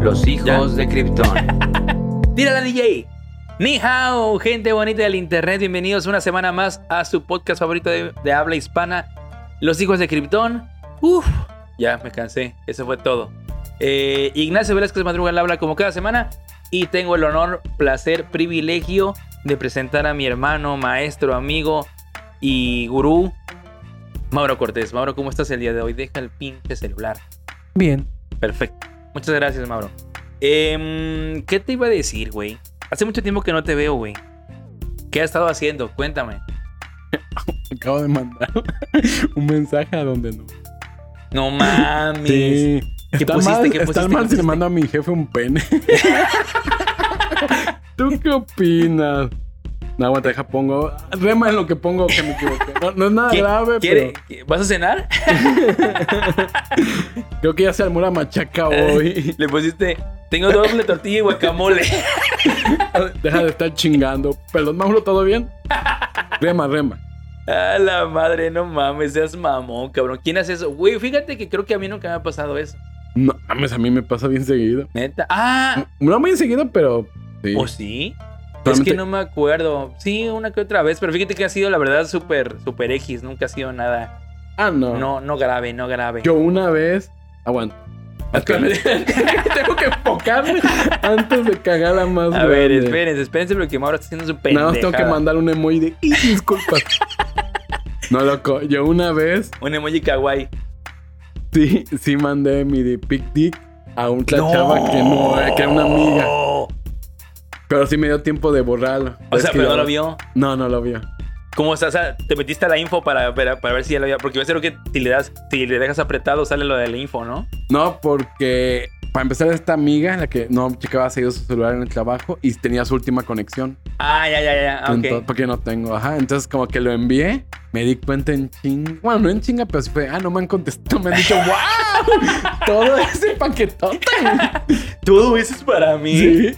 Los hijos de Krypton. ¡Tírala, DJ! Ni hao, gente bonita del internet. Bienvenidos una semana más a su podcast favorito de, de habla hispana, Los hijos de Krypton. Uf, ya me cansé. Eso fue todo. Eh, Ignacio Velázquez Madruga habla como cada semana. Y tengo el honor, placer, privilegio de presentar a mi hermano, maestro, amigo y gurú, Mauro Cortés. Mauro, ¿cómo estás el día de hoy? Deja el pinche celular. Bien. Perfecto. Muchas gracias, Mauro. Em, ¿Qué te iba a decir, güey? Hace mucho tiempo que no te veo, güey. ¿Qué has estado haciendo? Cuéntame. Acabo de mandar un mensaje a donde no. No mames. Sí. ¿Qué está pusiste? mal, ¿Qué está pusiste? mal ¿Qué si le mando a mi jefe un pene. ¿Tú qué opinas? No, aguanta, deja, pongo. Rema en lo que pongo que me equivoqué. No, no es nada ¿Qué- grave, quiere- ¿Vas a cenar? pero creo que ya se armó la machaca hoy. Le pusiste. Tengo doble tortilla y guacamole. Deja de estar chingando. Perdón, Mauro, ¿todo bien? Rema, rema. A la madre, no mames, seas mamón, cabrón. ¿Quién hace eso? Güey, fíjate que creo que a mí nunca me ha pasado eso. No, mames, a mí me pasa bien seguido. Neta. Ah, No muy seguido, pero sí. ¿o sí? Es que no me acuerdo. Sí, una que otra vez, pero fíjate que ha sido la verdad súper, súper X. Nunca ha sido nada. Ah, no. No, no grave, no grave. Yo una vez. Aguanta. Tengo que enfocarme antes de cagar la más A ver, espérense, espérense porque Mauro está haciendo su pendejada. más tengo que mandar un emoji de "Y, disculpa. no, loco. Yo una vez Un emoji kawaii. sí, sí mandé mi de pic dick a una No. chava que no, que era una amiga. Pero sí me dio tiempo de borrarlo. O sea, pero no lo vio. No, no lo vio. ¿Cómo estás? O sea, te metiste a la info para, para, para ver si ya lo había. Porque yo creo que si le das, si le dejas apretado, sale lo de la info, ¿no? No, porque para empezar esta amiga, la que no checaba seguido su celular en el trabajo y tenía su última conexión. Ah, ya, ya, ya. ah, Entonces, Ok. porque no tengo, ajá. Entonces, como que lo envié, me di cuenta en ching. Bueno, no en chinga, pero sí fue, ah, no me han contestado. Me han dicho, wow, todo ese paquetote. Todo eso es para mí. Sí.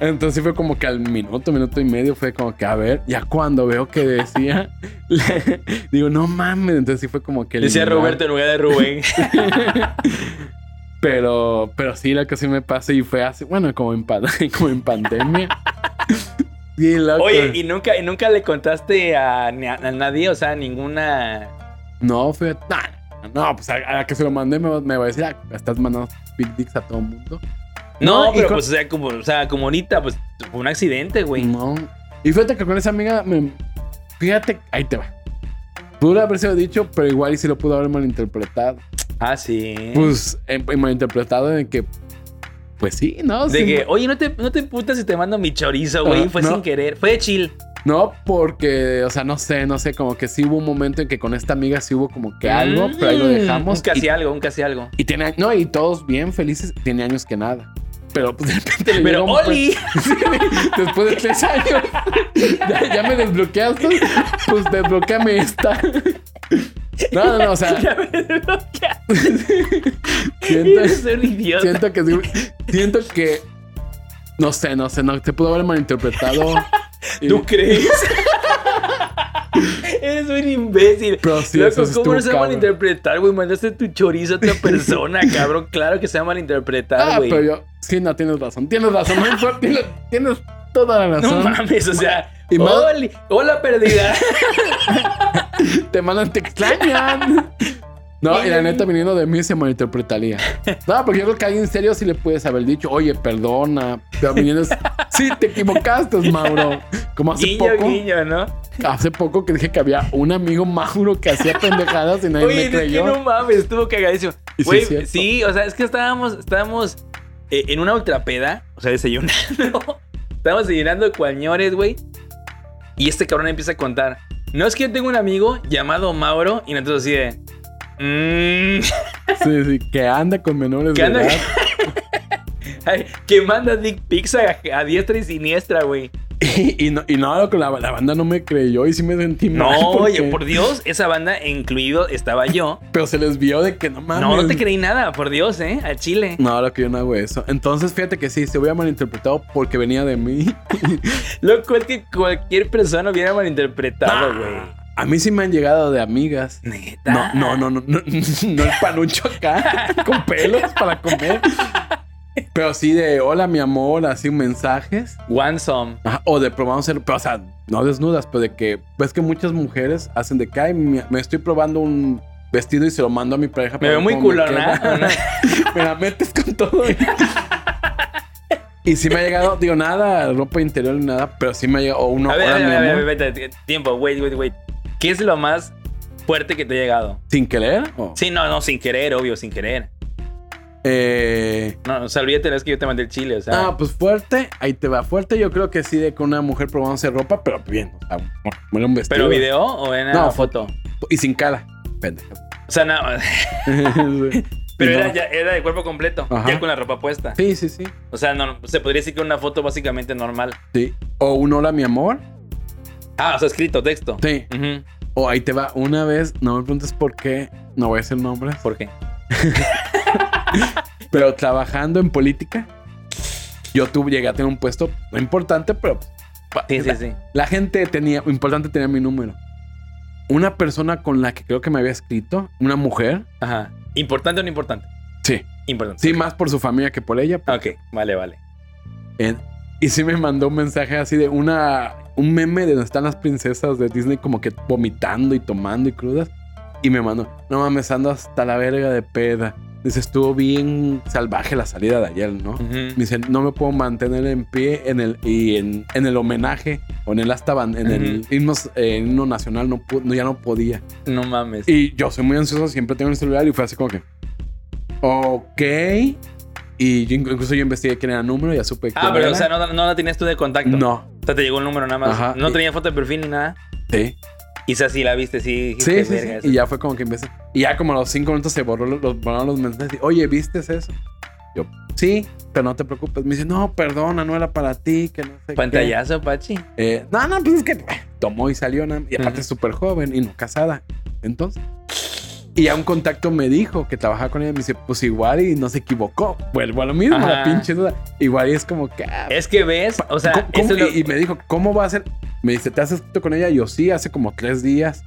Entonces, fue como que al minuto, minuto y medio, fue como que, a ver, ya cuando veo que decía, le- digo, no mames. Entonces, sí fue como que. Decía. Roberto en lugar de Rubén. Pero, pero sí, la que sí me pasó y fue así, bueno, como en, como en pandemia. Sí, loco. Oye, ¿y nunca, y nunca le contaste a, ni a- a nadie? O sea, ninguna. No, fue. No, no, pues a, a la que se lo mandé me, me va a decir, ah, estás mandando big dicks a todo el mundo. No, No, pero con- pues, o sea, como, o sea, como ahorita, pues fue un accidente, güey. No. Y fíjate que con esa amiga, me, fíjate, ahí te va. Pudo haber sido dicho, pero igual y si lo pudo haber malinterpretado. Ah, sí. Pues, en, en malinterpretado de que, pues sí, ¿no? de Sí, que, oye, no te, no te putas si te mando mi chorizo, güey. Ah, fue no. sin querer. Fue de chill. No, porque, o sea, no sé, no sé, como que sí hubo un momento en que con esta amiga sí hubo como que algo, pero ahí lo Mm, dejamos. Un casi y, algo, un casi algo. y tiene, no, y todos bien felices, tiene años que nada. Pero pues de repente Pero, Oli. Sí, después de tres años, ya, ya me desbloqueaste, pues desbloqueame esta. No, no, no, o sea, Ya me siento, Eres un idiota. siento que siento que no sé, no sé, no te pudo haber malinterpretado. y- ¿Tú crees? Eres un imbécil. Pero sí, Loco, eso ¿cómo no se va a malinterpretar, güey? Mandaste tu chorizo a otra persona, cabrón. Claro que se va a malinterpretar, Ah, güey. pero yo, sí, no, tienes razón, tienes razón, no tienes, tienes toda la no razón. mames, o sea. Y más- Oli, hola, perdida. te mandan, te extrañan. No, y la neta, viniendo de mí, se malinterpretaría. No, porque yo creo que a alguien serio sí le puedes haber dicho, oye, perdona. Pero viniendo, sí, te equivocaste, Mauro. Como hace guiño, poco, guiño, ¿no? hace poco que dije que había un amigo Mauro que hacía pendejadas y nadie Oye, me es que creyó. no mames, estuvo cagadísimo. Sí Güey, sí, o sea, es que estábamos, estábamos eh, en una ultrapeda, o sea, desayunando. estábamos desayunando cuañores, güey. Y este cabrón empieza a contar. No es que yo tengo un amigo llamado Mauro y nosotros así de. Mmm. Sí, sí, que anda con menores de anda- edad. Ay, que manda dick pics a, a diestra y siniestra, güey. Y, y no, y no, la, la banda no me creyó y sí me sentí No, mal. porque- oye, por Dios, esa banda incluido estaba yo. Pero se les vio de que no mames. No, no te creí nada, por Dios, ¿eh? Al chile. No, lo que yo no hago eso. Entonces, fíjate que sí, se hubiera malinterpretado porque venía de mí. Loco, es que cualquier persona hubiera malinterpretado, güey. A mí sí me han llegado de amigas. Neta. No, no, no, no, no, no el panucho acá con pelos para comer. Pero sí de hola, mi amor, así mensajes. One some. Ajá, o de probando ser, pero, o sea, no desnudas, pero de que ves que muchas mujeres hacen de que "Ay, me, me estoy probando un vestido y se lo mando a mi pareja. Me veo muy me culona. queda". me la metes con todo. y sí me ha llegado, digo, nada, ropa interior ni nada, pero sí me ha llegado, o uno, A ver, a hola, ver, mi a ver, a ver, tiempo, wait, wait, wait. ¿Qué es lo más fuerte que te ha llegado? sin querer. o- Sí, no, no, sin querer, obvio, sin querer. Eh, No, o sea, olvídate, es que yo te mandé el chile, o sea. ah, pues fuerte, ahí te va. Fuerte, yo creo que sí, de con una mujer probándose ropa, pero bien, o sea, bueno, un vestido. ¿Pero video o en No, foto? Y sin cara. Pendeja. O sea, no. Pero no. era, ya- era de cuerpo completo, Ajá. ya con la ropa puesta. Sí, sí, sí. O sea, no, se podría decir que una foto básicamente normal. Sí. O un hola, mi amor. Ah, o sea, escrito, texto. Sí. O ahí te va. Una vez, no me preguntes por qué, no voy a decir nombres, ¿Por qué? pero trabajando en política, yo tuve, llegué a tener un puesto importante, pero Sí, sí, la, sí. la gente tenía, importante tenía mi número. Una persona con la que creo que me había escrito, una mujer, Ajá. ¿Importante o no importante? sí, Importante. sí, más por su familia que por ella. Ok, vale, vale. En- y sí me mandó un mensaje así de una un meme de donde están las princesas de Disney como que vomitando y tomando y crudas y me mandó, "No mames, ando hasta la verga de peda." Dice, "Estuvo bien salvaje la salida de ayer, ¿no?" Ujú. Me dice, "No me puedo mantener en pie en el y en, en el homenaje o en el hasta ban- en el himno, eh, himno nacional no, ya no podía." No mames. Y yo soy muy ansioso, siempre tengo el celular y fue así como que, ok. Y yo incluso yo investigué quién era el número, ya supe quién Ah, pero era. o sea, no, no la tenías tú de contacto. no, O sea, te llegó el número nada más. Ajá. No Y- tenía foto de perfil ni nada. sí. Y esa sí la viste, sí. Sí, sí, sí. "Verga, Y ya fue como que empecé. Y ya como a los cinco minutos se borró los, borraron los mensajes. y, Oye, ¿viste eso? Yo, sí, pero no te preocupes. Me dice, no, perdona, no era para ti, que no sé qué. Pantallazo, Pachi. Eh, no, no, pues es que tomó y salió. Y aparte es súper joven y no casada. Entonces. Y ya un contacto me dijo que trabajaba con ella. Me dice, pues igual y no se equivocó. Vuelvo a lo mismo, la Ajá. pinche duda. Igual y es como que. ah, Es que ves, o sea, ¿Cómo- lo- y, y me dijo, ¿cómo va a ser? Me dice, ¿te has escrito con ella? Yo sí, hace como tres días.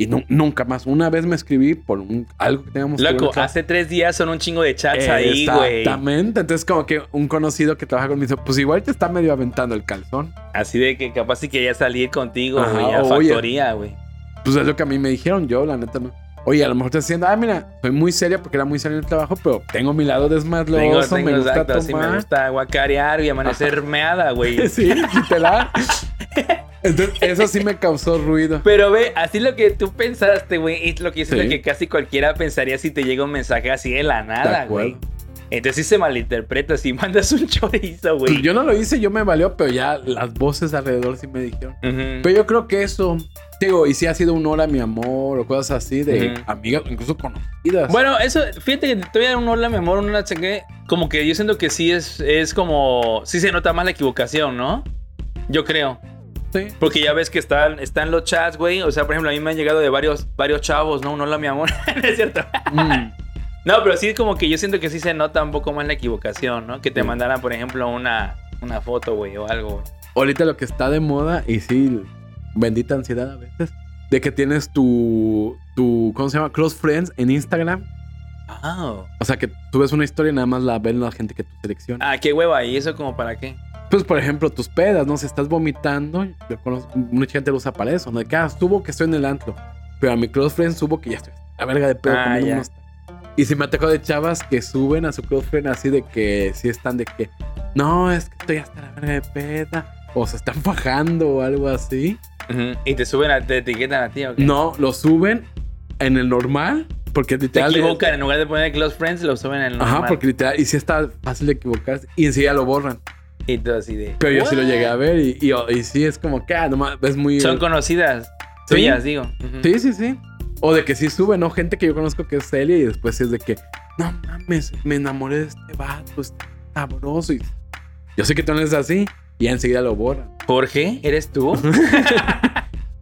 Y nu- nunca más. Una vez me escribí por un- algo que teníamos que Loco, ver. hace tres días son un chingo de chats ahí, güey. Exactamente. Entonces, como que un conocido que trabaja conmigo dice, pues igual te está medio aventando el calzón. Así de que capaz sí quería salir contigo, güey, a oye. factoría, güey. Pues es lo que a mí me dijeron. Yo, la neta, no. Oye, a lo mejor te diciendo, ah, mira, soy muy seria porque era muy seria en el trabajo, pero tengo mi lado desmadroso, Tengo, tengo, me gusta exacto, sí tomar. me gusta guacarear y amanecer meada, güey. sí, literal. Entonces, eso sí me causó ruido. Pero ve, así lo que tú pensaste, güey, es lo que siento Sí. que casi cualquiera pensaría si te llega un mensaje así de la nada, güey. Entonces sí se malinterpreta si mandas un chorizo, güey. Pues yo no lo hice, yo me valió, pero ya las voces alrededor sí me dijeron. Pero yo creo que eso, digo, y si ha sido un hola, mi amor, o cosas así de Ujú. amigas, incluso conocidas. Bueno, eso, fíjate que te voy a dar un hola, mi amor, una cheque. Como que yo siento que sí es, es como. Sí se nota más la equivocación, ¿no? Yo creo. Sí. Porque ya ves que están, están los chats, güey. O sea, por ejemplo, a mí me han llegado de varios, varios chavos, ¿no? Un hola, mi amor. no es cierto. Mm. No, pero sí como que yo siento que sí se nota un poco más la equivocación, ¿no? Que te Sí. mandaran, por ejemplo, una, una foto, güey, o algo, güey. Ahorita lo que está de moda, y sí, bendita ansiedad a veces, de que tienes tu, tu, ¿cómo se llama? Close Friends en Instagram. Ah, O sea, que tú ves una historia y nada más la ven la gente que tú seleccionas. ah, qué hueva. ¿Y eso como para qué? Pues, por ejemplo, tus pedas, ¿no? Si estás vomitando, yo conozco, mucha gente lo usa para eso, ¿no? De que, ah, subo que estoy en el antro. Pero a mi close friend subo que ya estoy a verga de pedo Ah, comiendo unos. Y si me tocado de chavas que suben a su close friend así de que sí están de que, no, es que estoy hasta la verga de peda. O se están fajando o algo así. Ujú. Y te suben, a, te etiquetan a ti, ¿o qué? No, lo suben en el normal. Porque Te literal. equivocan, en lugar de poner close friends, lo suben en el Ajá, normal. porque literal. Y sí está fácil de equivocarse. Y enseguida lo borran. Y todo así de... Pero yo sí lo llegué a ver. Y, y, y sí es como que, ah, nomás es muy. Son conocidas. Sí. Tuyas, digo. Sí, sí, sí. O de que sí sube, ¿no? Gente que yo conozco que es Celia y después sí es de que, no mames, me enamoré de este vato, está sabroso. Y yo sé que tú no eres así. Y enseguida lo borran. Jorge, ¿eres tú?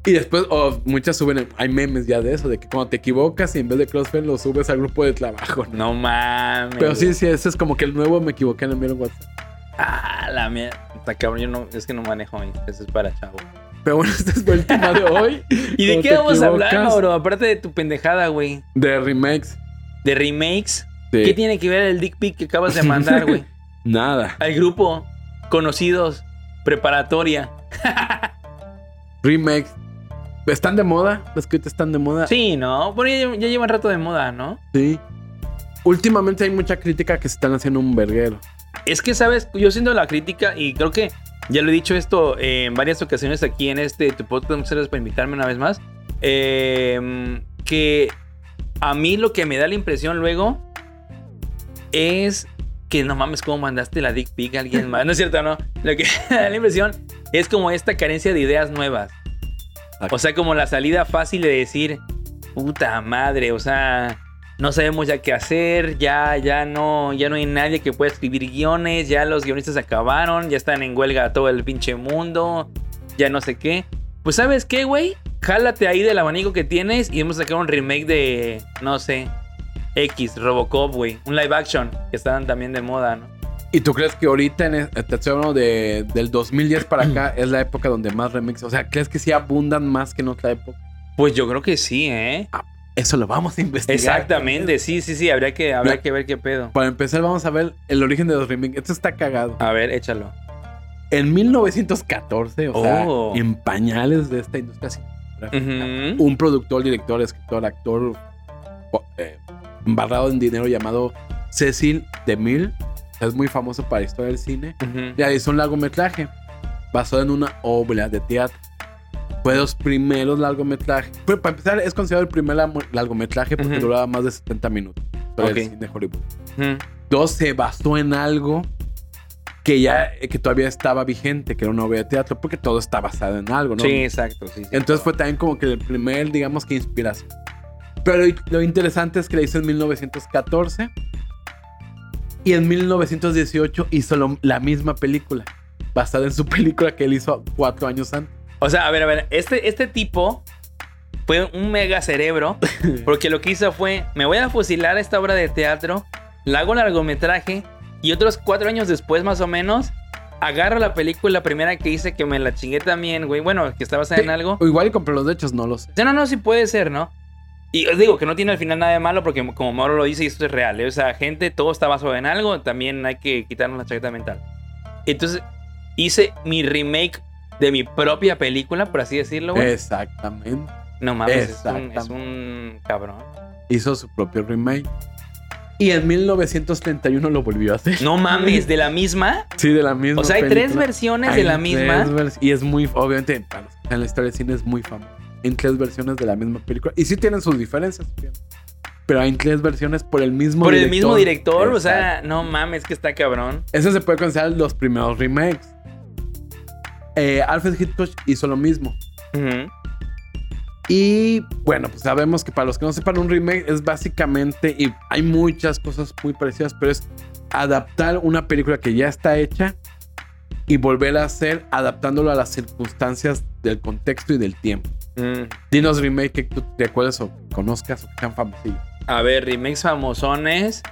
Y después, o muchas suben, hay memes ya de eso, de que cuando te equivocas y en vez de CrossFit lo subes al grupo de trabajo. ¿no? no mames. Pero sí, sí, ese es como que el nuevo me equivoqué en enviar un WhatsApp. Ah, la mierda. Cabrón, yo no, es que no manejo eso es para chavo. Pero bueno, este fue el tema de hoy. ¿Y de qué vamos a hablar, Mauro? Aparte de tu pendejada, güey. De remakes. De remakes. Sí. ¿Qué tiene que ver el dick pic que acabas de mandar, güey? Nada. Al grupo, conocidos, preparatoria. Remakes. ¿Están de moda? ¿Los que están de moda? Sí, ¿no? Bueno, ya, ya llevan rato de moda, ¿no? Sí. Últimamente hay mucha crítica que se están haciendo un verguero. Es que, ¿sabes? Yo siento la crítica y creo que ya lo he dicho esto en varias ocasiones aquí en este tu podcast. Muchas gracias por invitarme una vez más. Eh, que a mí lo que me da la impresión luego es que no mames, cómo mandaste la dick pic a alguien más. No es cierto, no. Lo que me da la impresión es como esta carencia de ideas nuevas. O sea, como la salida fácil de decir, puta madre, o sea, no sabemos ya qué hacer, ya, ya no, ya no hay nadie que pueda escribir guiones, ya los guionistas acabaron, ya están en huelga todo el pinche mundo, ya no sé qué. Pues sabes qué, güey, jálate ahí del abanico que tienes y vamos a sacar un remake de, no sé, X, Robocop, güey, un live action que estaban también de moda, ¿no? ¿Y tú crees que ahorita, en el, te de, del 2010 para acá, es la época donde más remixes? O sea, ¿crees que sí abundan más que en otra época? Pues yo creo que sí, ¿eh? Eso lo vamos a investigar. Exactamente, sí, sí, sí, habría que, habría que ver qué pedo. Para empezar, vamos a ver el origen de los remakes. Esto está cagado. A ver, échalo. En 1914, o Oh. sea, en pañales de esta industria cinematográfica, un productor, director, escritor, actor eh, embarrado en dinero llamado Cecil DeMille, es muy famoso para la historia del cine, Ujú. ya hizo un largometraje basado en una obra de teatro. Fue de los primeros largometrajes. Pero para empezar, es considerado el primer largometraje porque Ujú. duraba más de 70 minutos. Para Ok. el cine Hollywood. Ujú. Dos, se basó en algo que ya que todavía estaba vigente, que era una obra de teatro, porque todo está basado en algo, ¿no? Sí, exacto, sí, sí. Entonces fue también como que el primer, digamos que inspiración. Pero lo- lo interesante es que la hizo en 1914 y en 1918 hizo lo- la misma película, basada en su película que él hizo cuatro años antes. O sea, a ver, a ver, este, este tipo fue un mega cerebro, porque lo que hizo fue, me voy a fusilar esta obra de teatro, la hago largometraje, y otros cuatro años después, más o menos, agarro la película primera que hice, que me la chingué también, güey, bueno, que está basada en algo. O igual compré los derechos, no lo sé. No, no, no, sí puede ser, ¿no? Y os digo que no tiene al final nada de malo porque como Mauro lo dice y esto es real, ¿eh? o sea, gente, todo está basado en algo, también hay que quitarnos la chaqueta mental. Entonces, hice mi remake de mi propia película, por así decirlo, güey. Exactamente. no mames, es un, exactamente. es un cabrón. Hizo su propio remake. Y en 1931 lo volvió a hacer. No mames, de la misma. Sí, de la misma O sea, hay tres versiones Hay de la misma. y es muy, obviamente, en la historia del cine es muy famoso. En tres versiones de la misma película. Y sí tienen sus diferencias. Pero hay tres versiones por el mismo Por el mismo director, o sea, no mames, que está cabrón. Ese se puede considerar los primeros remakes. Eh, Alfred Hitchcock hizo lo mismo. Y bueno, pues sabemos que para los que no sepan, un remake es básicamente, y hay muchas cosas muy parecidas, pero es adaptar una película que ya está hecha y volver a hacer adaptándolo a las circunstancias del contexto y del tiempo. Mm. Dinos remake que tú te acuerdes o conozcas o que sean famosillos. A ver, remakes famosones.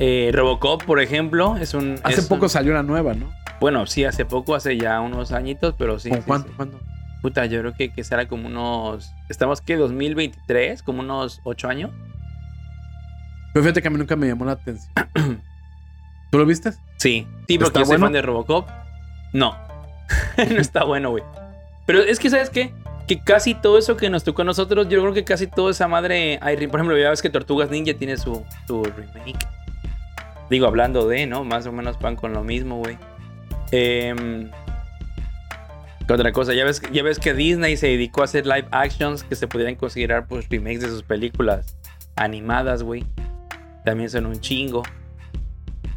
Eh, Robocop, por ejemplo, es un. Hace es poco un- salió una nueva, ¿no? Bueno, sí, hace poco, hace ya unos añitos, pero sí. ¿Con sí, cuánto? sí. cuándo? Puta, yo creo que, que será como unos. ¿Estamos qué? ¿2023? ¿Como unos 8 años? Pero fíjate que a mí nunca me llamó la atención. ¿Tú lo viste? Sí. Sí, porque ¿Está yo soy bueno? fan de Robocop. No. no está bueno, güey. Pero es que, ¿sabes qué? Que casi todo eso que nos tocó a nosotros, yo creo que casi toda esa madre. Hay, por ejemplo, ya ves que Tortugas Ninja tiene su, su remake. Digo, hablando de, ¿no? Más o menos van con lo mismo, güey. Em, ¿Qué otra cosa? Ya ves, ya ves que Disney se dedicó a hacer live actions que se pudieran considerar pues remakes de sus películas animadas, güey. También son un chingo.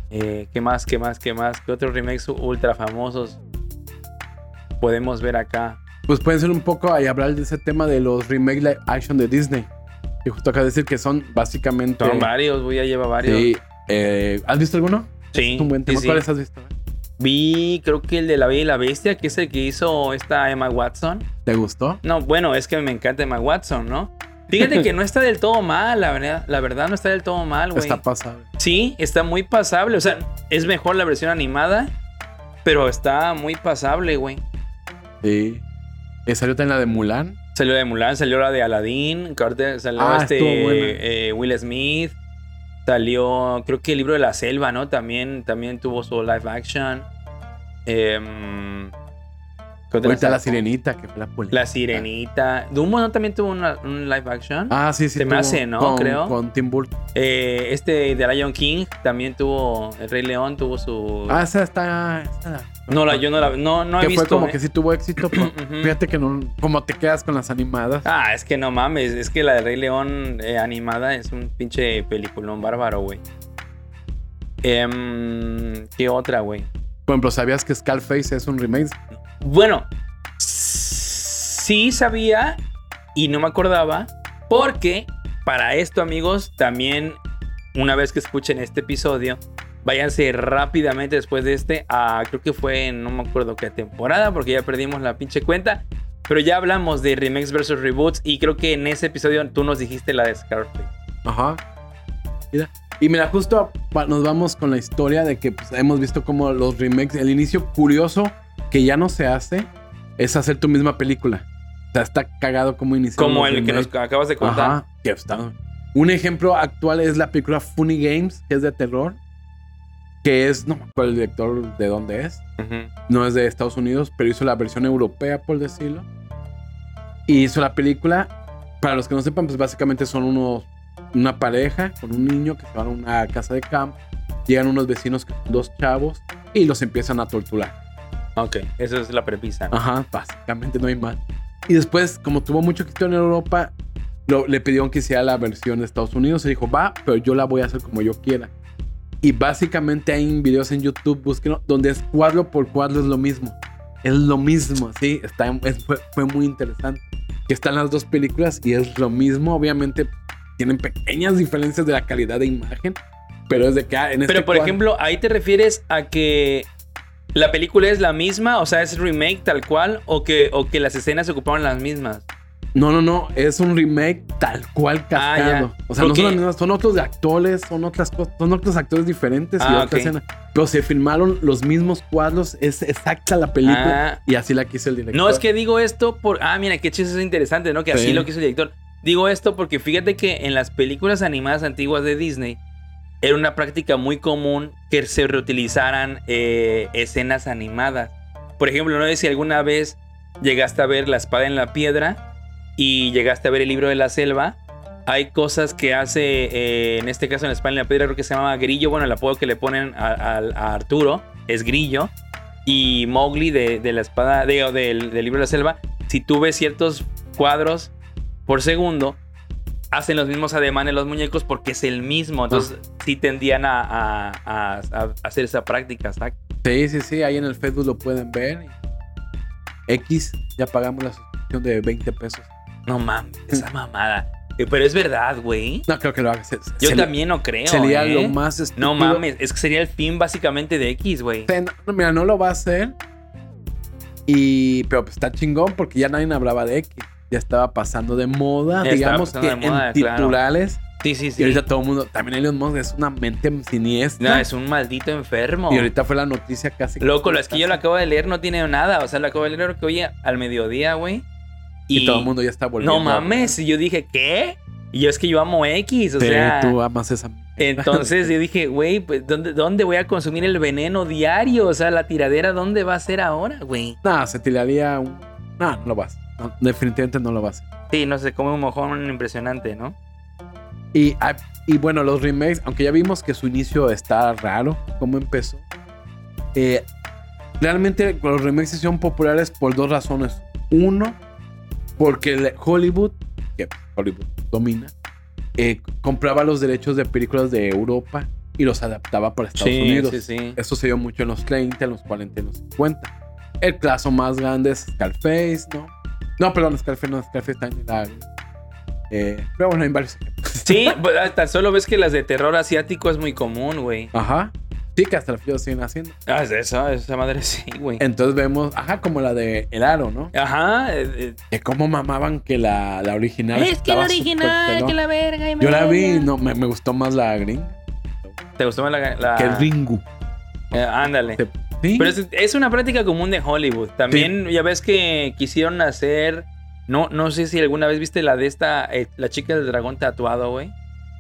Eh, ¿Qué más? ¿Qué más? ¿Qué más? ¿Qué otros remakes ultra famosos podemos ver acá? Pues pueden ser un poco ahí hablar de ese tema de los remake live action de Disney. Y justo acá decir que son básicamente. Son varios, güey, ya lleva varios. Sí. eh, ¿Has visto alguno? Sí, Es un buen sí, tema. sí. ¿Cuáles has visto? Vi, creo que el de La Bella y la Bestia, que es el que hizo esta Emma Watson. ¿Te gustó? No, bueno, es que me encanta Emma Watson, ¿no? Fíjate que no está del todo mal, la verdad. La verdad no está del todo mal, güey. Está pasable. Sí, está muy pasable. O sea, es mejor la versión animada, pero está muy pasable, güey. Sí. Eh, salió también la de Mulan. Salió de Mulan, salió la de Aladdin, salió Ah, este eh, Will Smith. Salió, creo que el libro de la selva, ¿no? También, también tuvo su live action. Em, ¿qué otra Ahorita la sirenita, que fue la polémica. La sirenita. Dumbo no también tuvo una- un live action. Ah, sí, sí. Se me hace, ¿no? Con, Creo. Con Tim Burton. Eh, este de Lion King también tuvo. El Rey León tuvo su. Ah, esa está. esa- no, la, yo no la. No, no he que visto. fue como ¿eh? que sí tuvo éxito, pero fíjate que no. Como te quedas con las animadas. Ah, es que no mames. Es que la de Rey León eh, animada es un pinche peliculón bárbaro, güey. Em, ¿Qué otra, güey? Por ejemplo, ¿sabías que Scarface es un remake? Bueno, sí sabía y no me acordaba porque para esto, amigos, también una vez que escuchen este episodio, váyanse rápidamente después de este a creo que fue no me acuerdo qué temporada porque ya perdimos la pinche cuenta, pero ya hablamos de remakes versus reboots y creo que en ese episodio tú nos dijiste la de Scarface. Ajá. Mira. Y mira, justo nos vamos con la historia de que pues, hemos visto como los remakes, el inicio curioso que ya no se hace es hacer tu misma película. O sea, está cagado como inició. Como el que nos acabas de contar. Ajá, que está. Un ejemplo actual es la película Funny Games, que es de terror. Que es, no me acuerdo el director de dónde es. No es de Estados Unidos, pero hizo la versión europea, por decirlo. Y hizo la película. Para los que no sepan, pues básicamente son unos, una pareja con un niño que se van a una casa de campo. Llegan unos vecinos, que son dos chavos, y los empiezan a torturar. Ok, eso es la premisa. Ajá, básicamente no hay más. Y después, como tuvo mucho éxito en Europa, lo- le pidieron que hiciera la versión de Estados Unidos. Se dijo, va, pero yo la voy a hacer como yo quiera. Y básicamente hay videos en YouTube, búsquenlo, donde es cuadro por cuadro es lo mismo. Es lo mismo, sí. Está, es- fue, fue muy interesante. Que están las dos películas y es lo mismo. Obviamente tienen pequeñas diferencias de la calidad de imagen. Pero es de que ah, en este Pero por cuadro- ejemplo, ahí te refieres a que la película es la misma, o sea, es remake tal cual, o que, o que las escenas se ocuparon las mismas. No, no, no. Es un remake tal cual Ah, cascado. o sea, no son las mismas, son otros actores, son otras cosas, son otros actores diferentes y Ah, otra escena. Pero se filmaron los mismos cuadros, es exacta la película Ah. y así la quiso el director. No, es que digo esto por. Ah, mira, qué chiste es interesante, ¿no? Que así Sí. lo quiso el director. Digo esto porque fíjate que en las películas animadas antiguas de Disney era una práctica muy común que se reutilizaran eh, escenas animadas. Por ejemplo, no sé si alguna vez llegaste a ver La espada en la piedra y llegaste a ver el libro de la selva. Hay cosas que hace, eh, en este caso en La espada en la piedra, creo que se llama Grillo. Bueno, el apodo que le ponen a, Arturo es Grillo. Y Mowgli de, de la espada, de- del, del libro de la selva, si tú ves ciertos cuadros por segundo, hacen los mismos ademanes los muñecos porque es el mismo. Entonces, sí tendían a, a- a- a hacer esa práctica, ¿sabes? Sí, sí, sí, ahí en el Facebook lo pueden ver. X, ya pagamos la suscripción de 20 pesos. No mames, esa mamada. Eh, Pero es verdad, güey. No creo que lo haga. Se- Yo se- también no creo. Sería ¿eh? lo más estúpido. No mames, es que sería el fin básicamente de X, güey. No, mira, no lo va a hacer. Y, pero pues está chingón porque ya nadie hablaba de X. Ya estaba pasando de moda, Ya digamos que moda, en claro. titulares. Sí, sí, Y sí. ahorita todo el mundo, también Elon Musk es una mente siniestra. No, es un maldito enfermo. Y ahorita fue la noticia casi. Loco, lo es que yo lo acabo de leer, no tiene nada. O sea, lo acabo de leer que hoy al mediodía, güey. Y, todo el mundo ya está volviendo. No mames. Y yo dije, ¿qué? Y yo es que yo amo X, o Sí, sea. tú amas esa. Entonces yo dije, güey, pues ¿dónde, ¿dónde voy a consumir el veneno diario? O sea, la tiradera, ¿dónde va a ser ahora, güey? No, se tiraría un. No lo vas. No, definitivamente no lo vas. Sí, no sé, come un mojón impresionante, ¿no? Y, ah, y bueno, los remakes, aunque ya vimos que su inicio está raro, cómo empezó. eh, realmente los remakes son populares por dos razones. Uno, porque Hollywood, que Hollywood domina, eh, compraba los derechos de películas de Europa y los adaptaba para Estados Unidos. sí, sí. Esto se dio mucho en los 30, en los 40, en los 50. El caso más grande es Scarface, ¿no? No, perdón, Scarface no, Scarface también era... Eh, pero bueno, hay varios. Sí, pues, hasta solo ves que las de terror asiático es muy común, güey. Ajá. Sí, que hasta el frío siguen haciendo. Ah, es eso, esa madre sí, güey. Entonces vemos, ajá, como la de El Aro, ¿no? Ajá. eh, eh, Que cómo mamaban que la, la original. Es que la original, que la verga. y Yo la vi, no, me, me gustó más la green ¿Te gustó más la...? la- que el Ringu. Eh, ándale. Se- Sí. Pero es, es una práctica común de Hollywood. También ya ves que quisieron hacer. No, no sé si alguna vez viste la de esta. eh, la chica del dragón tatuado, güey.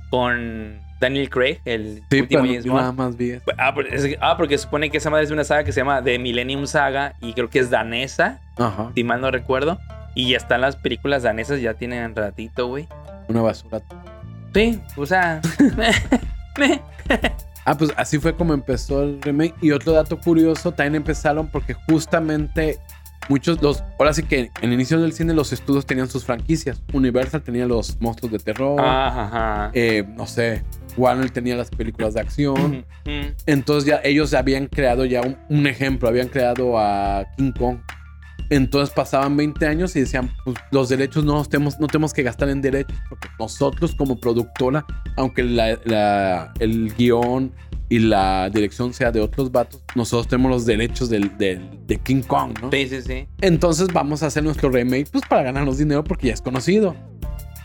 Con. Daniel Craig, el Sí, último James nada más vi eso. Ah, ah, porque supone que esa madre es de una saga que se llama The Millennium Saga y creo que es danesa, Ajá. si mal no recuerdo. Y ya están las películas danesas, ya tienen ratito, güey. Una basura. Sí, o sea. Ah, pues así fue como empezó el remake. Y otro dato curioso, también empezaron porque justamente muchos, los, ahora sí que en el inicio del cine los estudios tenían sus franquicias. Universal tenía los monstruos de terror, Ajá, ajá. eh, no sé, Warner tenía las películas de acción. Entonces ya ellos habían creado ya un, un ejemplo, habían creado a King Kong. Entonces pasaban 20 años y decían, pues los derechos no, tenemos, no tenemos que gastar en derechos, porque nosotros como productora, aunque la- la- el guion y la dirección sea de otros vatos, nosotros tenemos los derechos del, del- de King Kong, ¿no? Sí, sí, sí. Entonces vamos a hacer nuestro remake pues para ganarnos dinero porque ya es conocido.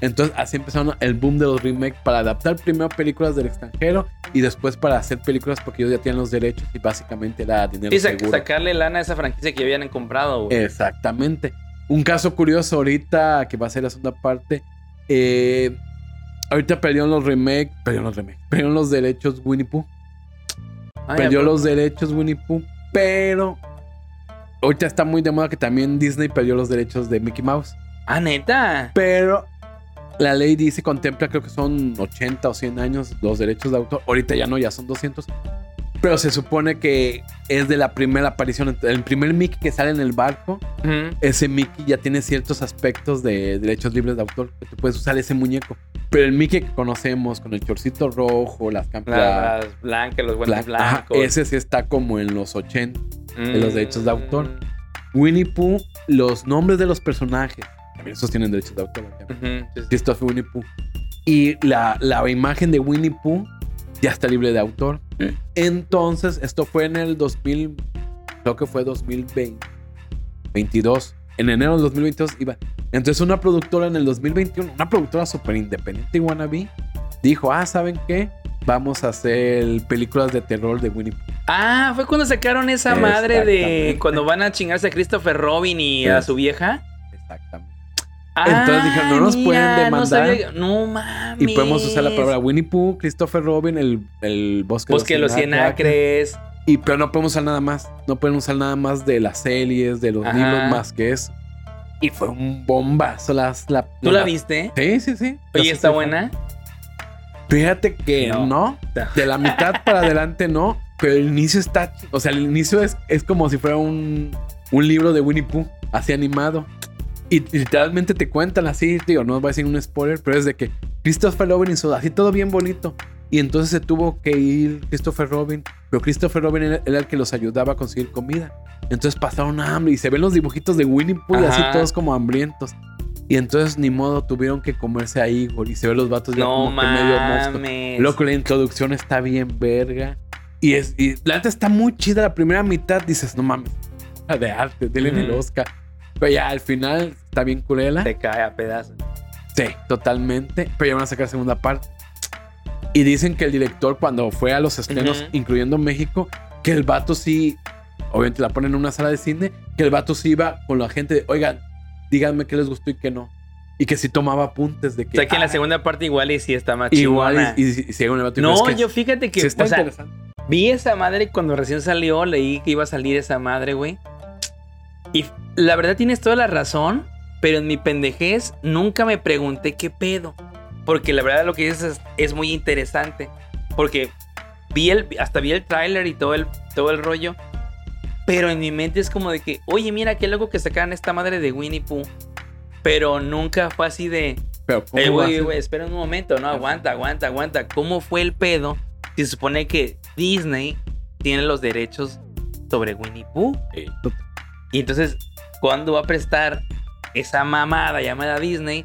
Entonces así empezaron el boom de los remakes para adaptar primero películas del extranjero y después para hacer películas porque ellos ya tienen los derechos y básicamente era dinero Y seguro. sacarle lana a esa franquicia que habían comprado, güey. Exactamente. Un caso curioso ahorita que va a ser la segunda parte. eh, ahorita perdieron los remakes, perdieron los remakes, perdieron los derechos Winnie Pooh. Ay, perdió ¿a los derechos Winnie Pooh, pero ahorita está muy de moda que también Disney perdió los derechos de Mickey Mouse. Ah, neta. Pero la ley dice, contempla, creo que son 80 o 100 años los derechos de autor. Ahorita ya no, ya son 200. Pero se supone que es de la primera aparición. El primer Mickey que sale en el barco, ese Mickey ya tiene ciertos aspectos de derechos libres de autor. Que tú puedes usar ese muñeco. Pero el Mickey que conocemos con el chorcito rojo, las La- camperas Las blancas, los buenos blancos. ese sí está como en los 80. de los derechos de autor. Mm. Winnie Pooh, los nombres de los personajes. También esos tienen derechos de autor. sí, sí. Christopher Winnie Pooh. Y la, la imagen de Winnie Pooh ya está libre de autor. Entonces, esto fue en el 2000, creo que fue 2020, 22. En enero del 2022 iba. Entonces, una productora en el 2021, una productora súper independiente y wannabe, dijo: Ah, ¿saben qué? Vamos a hacer películas de terror de Winnie Pooh. Ah, fue cuando sacaron esa madre de cuando van a chingarse a Christopher Robin y a su vieja. Exactamente. Ah, Entonces dijeron, no nos pueden demandar. no mames. Y podemos usar la palabra Winnie Pooh, Christopher Robin, el, el bosque, Bosque de los cien acres. Y pero no podemos usar nada más. No pueden usar nada más de las series, de los Ajá. libros más que eso. Y fue un bombazo. Las, la, ¿Tú la viste? Sí, sí, sí. Sí ¿está buena? Fíjate que No. no. De la mitad para adelante no. Pero el inicio está. O sea, el inicio es, es como si fuera un, un libro de Winnie Pooh, así animado. Y literalmente te cuentan así, digo, no voy a decir un spoiler, pero es de que Christopher Robin hizo así todo bien bonito. Y entonces se tuvo que ir Christopher Robin, pero Christopher Robin era, era el que los ayudaba a conseguir comida. Entonces pasaron hambre y se ven los dibujitos de Winnie Pooh así todos como hambrientos. Y entonces ni modo tuvieron que comerse a Igor y se ven los vatos ya No como que medio mames. Loco, la introducción está bien verga. Y, es, y la neta está muy chida. La primera mitad dices, no mames, de arte, denle en el. Oscar. Pero ya al final está bien curela. Se cae a pedazos. Sí, totalmente. Pero ya van a sacar segunda parte. Y dicen que el director, cuando fue a los estrenos, Ujú. incluyendo México, que el vato sí, obviamente la ponen en una sala de cine, que el vato sí iba con la gente de, oigan, díganme qué les gustó y qué no. Y que sí tomaba apuntes de que. O sea que en la ah, segunda parte igual y sí está más Igual, chingona. y, y, y según el vato, No, es que yo fíjate que sí está o sea, interesante. vi esa madre cuando recién salió, leí que iba a salir esa madre, güey. Y la verdad tienes toda la razón, pero en mi pendejez nunca me pregunté qué pedo. Porque la verdad lo que dices es, es muy interesante. Porque vi el, hasta vi el tráiler y todo el, todo el rollo. Pero en mi mente es como de que, oye, mira qué loco que sacaran esta madre de Winnie Pooh. Pero nunca fue así de, Pero, ¿cómo eh, güey, güey, espera un momento, no, aguanta, aguanta, aguanta. ¿Cómo fue el pedo? Si se supone que Disney tiene los derechos sobre Winnie Pooh. Eh, Y entonces, ¿cuándo va a prestar esa mamada llamada Disney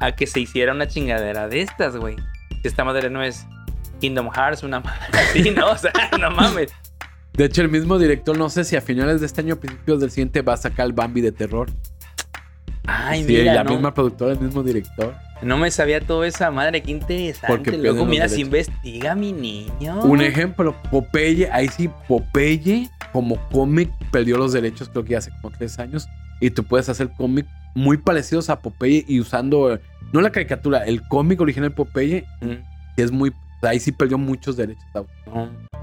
a que se hiciera una chingadera de estas, güey? Si esta madre no es Kingdom Hearts, una madre así, ¿no? O sea, no mames. De hecho, el mismo director, no sé si a finales de este año o principios del siguiente va a sacar el Bambi de terror. Ay, sí, mira, la no, misma productora, el mismo director. No me sabía toda esa madre, qué interesante. Porque Luego, mira, investiga mi niño. Un ejemplo, Popeye, ahí sí, Popeye como cómic perdió los derechos creo que hace como tres años. Y tú puedes hacer cómic muy parecidos a Popeye y usando, no la caricatura, el cómic original de Popeye, Mm. que es muy, ahí sí perdió muchos derechos.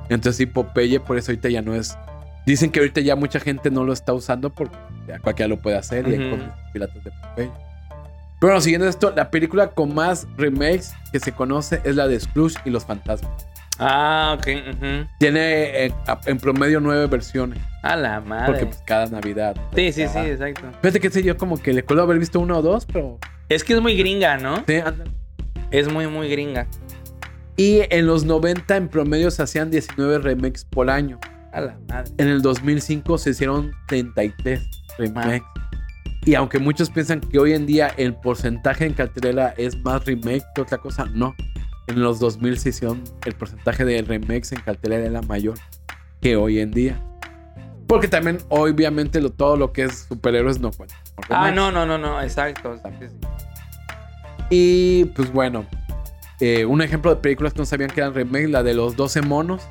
Entonces, sí, Popeye, por eso ahorita ya no es. Dicen que ahorita ya mucha gente no lo está usando porque ya cualquiera lo puede hacer y hay cómics piratas de Popeye. Pero bueno, siguiendo esto, la película con más remakes que se conoce es la de Scrooge y los fantasmas. Ah, ok. Tiene eh, en promedio nueve versiones. A la madre. Porque pues cada Navidad. sí, sí, sí, exacto. Fíjate que ese yo como que le recuerdo haber visto uno o dos, pero. Es que es muy gringa, ¿no? Sí, ándale. Es muy, muy gringa. Y en los 90 en promedio se hacían 19 remakes por año. A la madre. En el 2005 se hicieron 33 remakes. Y aunque muchos piensan que hoy en día el porcentaje en cartelera es más remake que otra cosa, no. En los 2000 se hicieron el porcentaje de remakes en cartelera era mayor que hoy en día. Porque también, obviamente, lo, todo lo que es superhéroes no cuenta. Ah, no, no, no, no, exacto. sí, sí, sí. Y pues bueno, eh, un ejemplo de películas que no sabían que eran remakes, la de los 12 monos.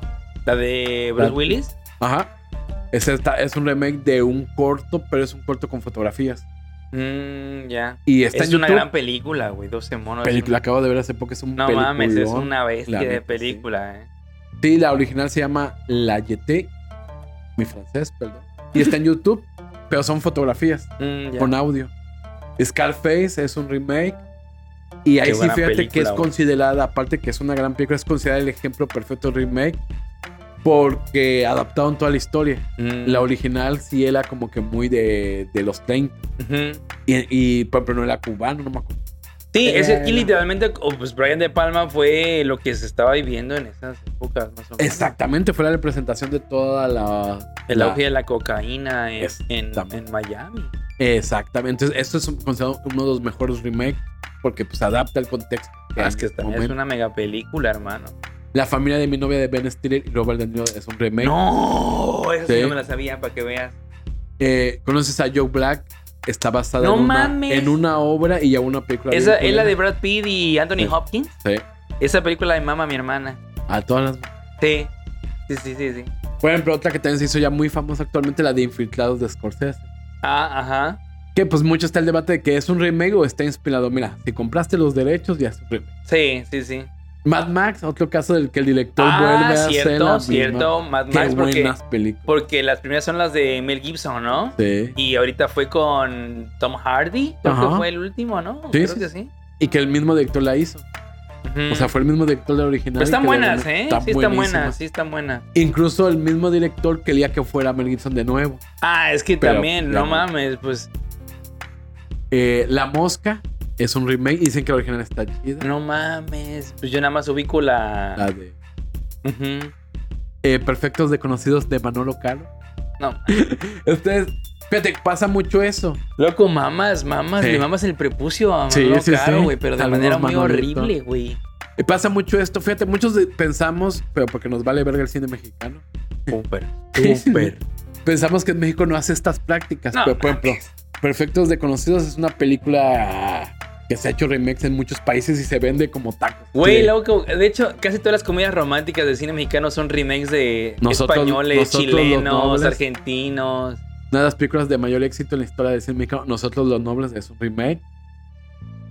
La de Bruce La- Willis. Ajá. Es, esta, es un remake de un corto, pero es un corto con fotografías. Mm, ya. Y está Es en una YouTube. gran película, güey. 12 monos. película. Acabo de ver hace poco, es un No mames, es peliculón. una bestia La de neta, sí. película, eh. Sí, la original se llama La Yeté. Mi francés, perdón. Y está en YouTube, pero son fotografías Mm, con audio. Scarface es un remake. Y ahí Qué sí, fíjate que película, es güey. considerada, aparte que es una gran película, es considerada el ejemplo perfecto de remake. Porque adaptaron toda la historia. Mm, La original sí era como que muy de, de los 30. ujú. Y, y por ejemplo, no era cubano, no me acuerdo. Sí, es Era- aquí literalmente, oh, pues Brian De Palma fue lo que se estaba viviendo en esas épocas, más o menos. Exactamente, fue la representación de toda la. El la- auge de la cocaína en, en, Miami. Exactamente. Entonces, esto es considerado uno de los mejores remakes porque pues adapta el contexto. Ah, es que es una mega película, hermano. La familia de mi novia de Ben Stiller y Robert De Niro es un remake. No, esa sí Sí. no me la sabía para que veas. Eh, ¿Conoces a Joe Black? Está basada No en, una, mames. en una obra y ya una película. Esa es la de Brad Pitt y Anthony Sí. Hopkins. Sí. Esa película de mama mi hermana. A todas las. Sí. Sí, sí, sí, sí. Por ejemplo, otra que también se hizo ya muy famosa actualmente, la de Infiltrados de Scorsese. Ah, ajá. Que pues mucho está el debate de que es un remake o está inspirado. Mira, si compraste los derechos, ya es un remake. Sí, sí, sí. Mad Max, otro caso del que el director Ah, vuelve a hacer cierto, la cierto. misma. Mad Qué Max porque, buenas películas. porque las primeras son las de Mel Gibson, ¿no? Sí. Y ahorita fue con Tom Hardy. Creo que fue el último, ¿no? Sí, Creo sí. que sí. Y que el mismo director la hizo. O sea, fue el mismo director de la original. Pero están de la buenas. ¿eh? Está sí, están buenas, sí, están buenas. Incluso el mismo director quería que fuera Mel Gibson de nuevo. Ah, es que Pero también, no. mames, pues, Eh, la Mosca es un remake. Dicen que la original está chida. no mames. Pues yo nada más ubico la. La de Ujú. eh, Perfectos Desconocidos de Manolo Caro. No. Ustedes, fíjate, pasa mucho eso. Loco, mamas, mamas, Sí. le mamas el prepucio a Manolo sí, Caro, sí. güey, pero de Saludos, manera muy Manolito. horrible, güey. Eh, Pasa mucho esto. Fíjate, muchos pensamos, pero porque nos vale verga el cine mexicano. Súper, súper. Pensamos que en México no hace estas prácticas. No, pero, por ejemplo, Perfectos Desconocidos es una película que se ha hecho remakes en muchos países y se vende como tacos. Güey, loco, de hecho, casi todas las comedias románticas del cine mexicano son remakes de Nosotros- españoles, nosotros chilenos, argentinos. Una de las películas de mayor éxito en la historia del cine mexicano, Nosotros los Nobles, es un remake.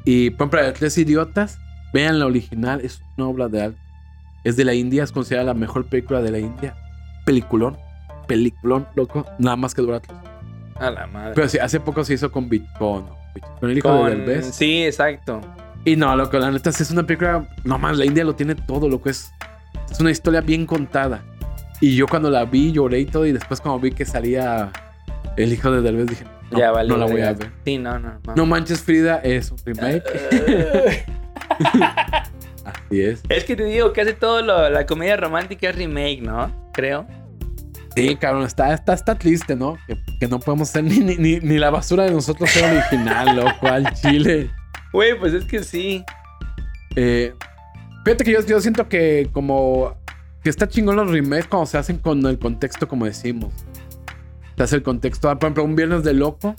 Y por ejemplo, Tres Idiotas, vean la original, es una obra de arte. Es de la India, es considerada la mejor película de la India. Peliculón, peliculón, loco, nada más que dura tres. A la madre. Pero sí, hace poco se hizo con, Bit- con, con el hijo Con- de Derbez. Sí, exacto. Y no, loco, la neta es una película. No más, la India lo tiene todo, loco. Es, es una historia bien contada. Y yo cuando la vi lloré y todo. Y después, cuando vi que salía el hijo de Derbez, dije, no, ya vale. no la voy a ver. Sí, no, no. no. No manches, Frida es un remake. Así es. es que te digo, casi todo lo, la comedia romántica es remake, ¿no? Creo. Sí, cabrón, está, está, está triste, ¿no? Que, que no podemos ser ni, ni, ni, la basura de nosotros ser original, loco, al chile. Güey, pues es que sí. Eh, fíjate que yo, yo siento que como que está chingón los remakes cuando se hacen con el contexto como decimos. Se hace el contexto. Ah, Por ejemplo, un Viernes de Loco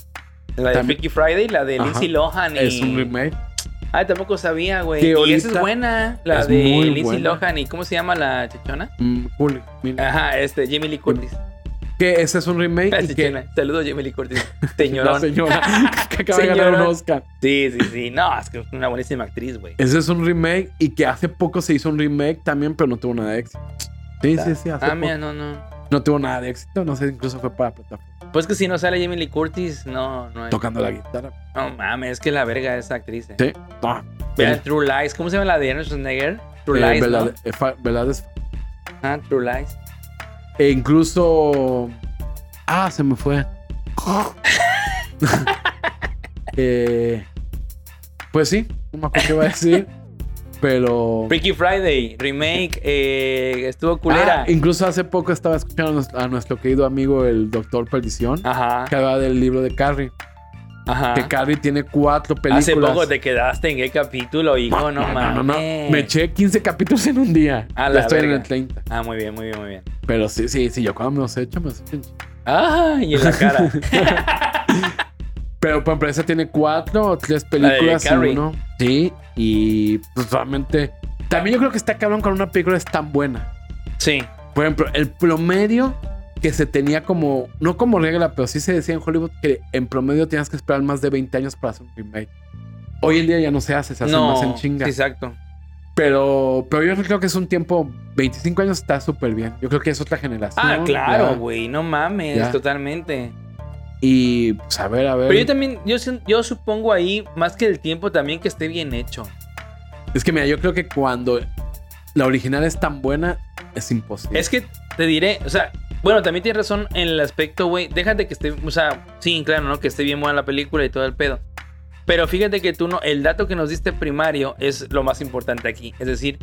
La de Freaky Friday, la de. Lindsay Lohan y... es un remake. Ah, tampoco sabía, güey. Y esa es buena. La es de Lindsay. Lohan y ¿cómo se llama la chachona? Mm, mira. Ajá, este, Jamie Lee Curtis. Que ese es un remake y que... Saludos, Jamie Lee Curtis. La Señorón. señora que acaba de ganar un. Oscar. Sí, sí, sí. No, es que es una buenísima actriz, güey. Ese es un remake y que hace poco se hizo un remake también, pero no tuvo nada de éxito. Sí, sí, sí, hace Ah, poco. mira, no, no. No tuvo nada de éxito, no sé, incluso fue para plataforma. Pues que si no sale Jamie Lee Curtis, no, no hay. Tocando la guitarra. No mames, es que la verga esa actriz. eh. Sí. Vean Eh, True Lies. ¿Cómo se llama la de Arnold Schwarzenegger? True eh, Lies, verdad- ¿no? eh. Ah, True Lies. E incluso. Ah, se me fue. Eh, pues sí, no me acuerdo qué iba a decir. Pero. Freaky Friday, remake, eh, estuvo culera. Ah, incluso hace poco estaba escuchando a nuestro, querido amigo el Doctor Perdición. Ajá, Que hablaba del libro de Carrie. ajá. Que Carrie tiene cuatro películas. Hace poco te quedaste en qué capítulo, hijo, no, No, no, mames. no, no. Me eché 15 capítulos en un día. A ya la estoy en el 30. Ah, muy bien, muy bien, muy bien. Pero sí, sí, sí, yo cuando me los he hecho me los he hecho. Ah, y en la cara. Pero por ejemplo, esa tiene cuatro o tres películas y uno. Sí, y pues realmente. También yo creo que está cabrón con una película es tan buena. sí. Por ejemplo, el promedio que se tenía como, no como regla, pero sí se decía en Hollywood que en promedio tenías que esperar más de 20 años para hacer un remake. Hoy en día ya no se hace, se hace no, más en chinga. exacto. Pero, pero yo creo que es un tiempo, 25 años está súper bien. Yo creo que es otra generación. Ah, claro, güey, no mames, Ya. totalmente. Y pues a ver, a ver. Pero yo también, yo, yo supongo ahí, más que el tiempo, también que esté bien hecho. Es que mira, yo creo que cuando la original es tan buena, es imposible. Es que te diré, o sea, bueno, también tienes razón en el aspecto, güey. Déjate que esté, o sea, sí, claro, ¿no? Que esté bien buena la película y todo el pedo. Pero fíjate que tú no, el dato que nos diste primario es lo más importante aquí. Es decir,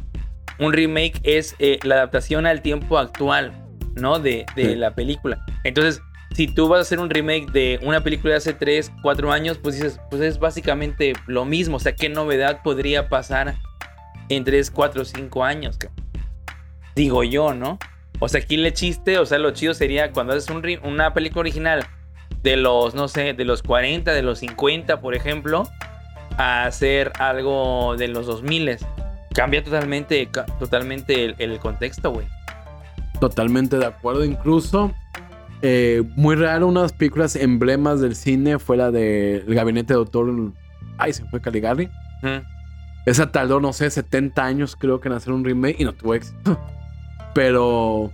un remake es eh, la adaptación al tiempo actual, ¿no? De, de Sí. la película. Entonces, si tú vas a hacer un remake de una película de hace 3, 4 años, pues dices, pues es básicamente lo mismo. O sea, ¿qué novedad podría pasar en 3, 4, 5 años? Digo yo, ¿no? O sea, aquí le chiste, o sea, lo chido sería cuando haces una película original de los, no sé, de los 40, de los 50, por ejemplo, a hacer algo de los 2000. Cambia totalmente, totalmente el, el contexto, güey. Totalmente de acuerdo. Incluso, eh, muy raro, una de las películas emblemas del cine fue la de El Gabinete de Doctor. Ay, se fue Caligari. Esa tardó, no sé, 70 años creo que en hacer un remake y no tuvo éxito. Pero.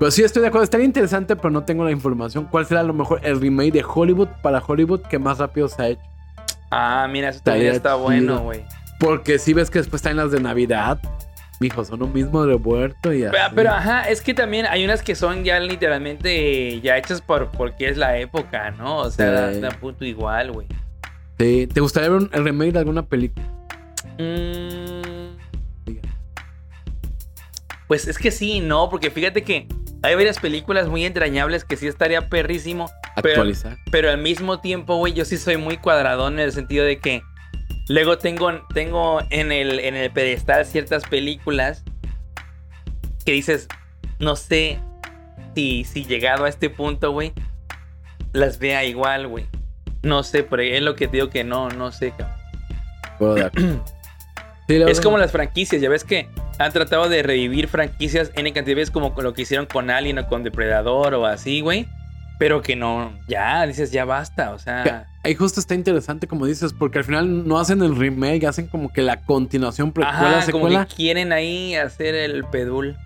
Pero sí estoy de acuerdo. Estaría interesante, pero no tengo la información. ¿Cuál será a lo mejor el remake de Hollywood para Hollywood que más rápido se ha hecho? Ah, mira, eso también está chido. bueno, güey. Porque si ves que después están las de Navidad. Mijo, son un mismo revuelto y así. Pero, pero, ajá, es que también hay unas que son ya literalmente ya hechas por porque es la época, ¿no? O sea, Sí. da, da punto igual, güey. Sí. ¿Te gustaría ver un- el remake de alguna película? Mm, Pues es que sí, no, porque fíjate que hay varias películas muy entrañables que sí estaría perrísimo, Pero- Actualizar. pero al mismo tiempo, güey, yo sí soy muy cuadradón en el sentido de que luego tengo, tengo en, el, en el pedestal ciertas películas que dices, no sé si, si llegado a este punto, güey, las vea igual, güey. No sé, pero es lo que te digo que no, no sé, cabrón. Sí, Es como las franquicias, ya ves que han tratado de revivir franquicias en cantidad de veces como lo que hicieron con Alien o con Depredador o así, güey. Pero que no, ya, dices, ya basta, o sea... Ahí justo está interesante, como dices, porque al final no hacen el remake, hacen como que la continuación, precuela, Ajá, como que quieren ahí hacer el pedul.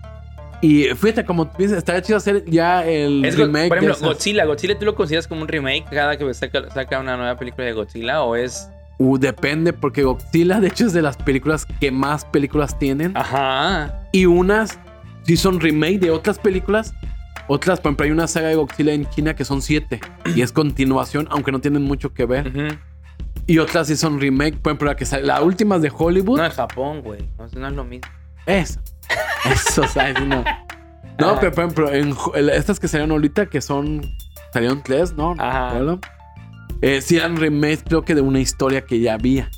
Y fíjate, como dices, estaría chido hacer ya el Es, remake. por ejemplo. Godzilla. ¿Godzilla tú lo consideras como un remake cada que saca, saca una nueva película de Godzilla? ¿O es...? Uh, depende, porque Godzilla, de hecho, es de las películas que más películas tienen. Ajá. Y unas sí son remake de otras películas. Otras, por ejemplo, hay una saga de Godzilla en China que son siete. y es continuación, aunque no tienen mucho que ver. Y otras sí son remake. Por ejemplo, la, que sale- la última es de Hollywood. No, en Japón, güey. No, no es lo mismo. Eso. Eso, ¿sabes? No. No, Ajá. pero por ejemplo, en estas que salieron ahorita, que son. Salieron tres, ¿no? Ajá. Eh, sí eran remakes, creo que de una historia que ya había.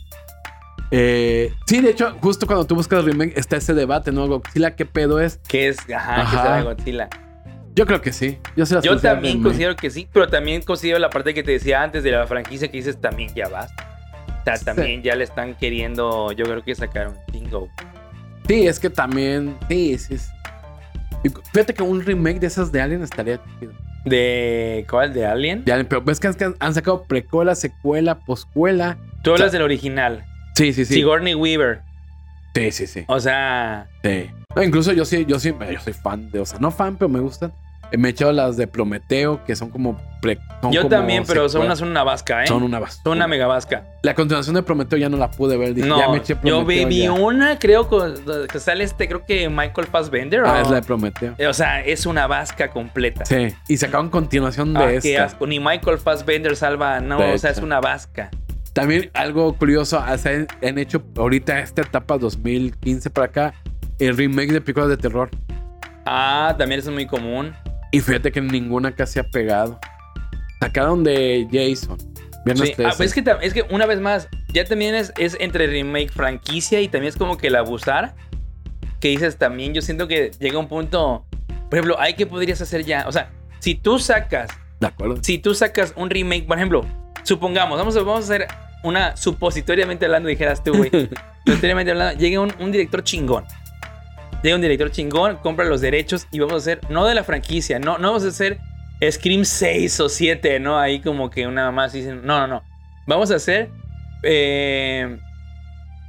Eh, sí, de hecho, justo cuando tú buscas remake, está ese debate, ¿no? Godzilla, ¿qué pedo es? Que es, ajá, Ajá. será de Godzilla. Yo creo que sí. Yo, se las Yo considero también remake. considero que sí, pero también considero la parte que te decía antes de la franquicia que dices también ya basta. O sea, también ya le están queriendo, yo creo que sacar un chingo. Sí, es que también. Sí, sí. Fíjate que un remake de esas de Alien estaría chido. ¿De cuál? ¿De Alien? Ya, pero ves que han, han sacado precuela, secuela, poscuela. Tú hablas del original. Sí, sí, sí. Sigourney Weaver. Sí, sí, sí. O sea, Sí. No, incluso yo sí, yo sí, yo soy fan de, o sea, no fan, pero me gustan. Me he echado las de Prometeo, que son como. pre- son yo como también, pero son una, son una vasca, ¿eh? Son una basura. Son una mega vasca. La continuación de Prometeo ya no la pude ver. Dije, ya No, me eché yo vi, Prometeo. vi ya. una, creo que sale este, creo que Michael Fassbender. Ah, ¿o? es la de Prometeo. O sea, es una vasca completa. Sí. Y sacaron continuación de Ah, esta. qué asco. Ni Michael Fassbender salva, no, De o sea, es una vasca. También algo curioso, sea, han, han hecho ahorita esta etapa 2015 para acá, el remake de películas de terror. Ah, también es muy común. Y fíjate que ninguna casi ha pegado. Sacaron de Jason. Viernes Sí. 13. Ah, es, que, tam- es que una vez más, ya también es, es entre remake, franquicia y también es como que el abusar. Que dices también, yo siento que llega un punto. Por ejemplo, hay que podrías hacer ya. O sea, si tú sacas, De acuerdo. si tú sacas un remake, por ejemplo, supongamos, vamos a, vamos a hacer una supositoriamente hablando, dijeras tú, güey. supositoriamente hablando, llega un, un director chingón. Llega un director chingón, compra los derechos y vamos a hacer, no de la franquicia, no, no vamos a hacer Scream 6 o 7, ¿no? Ahí como que una más dicen, no, no, no. Vamos a hacer eh,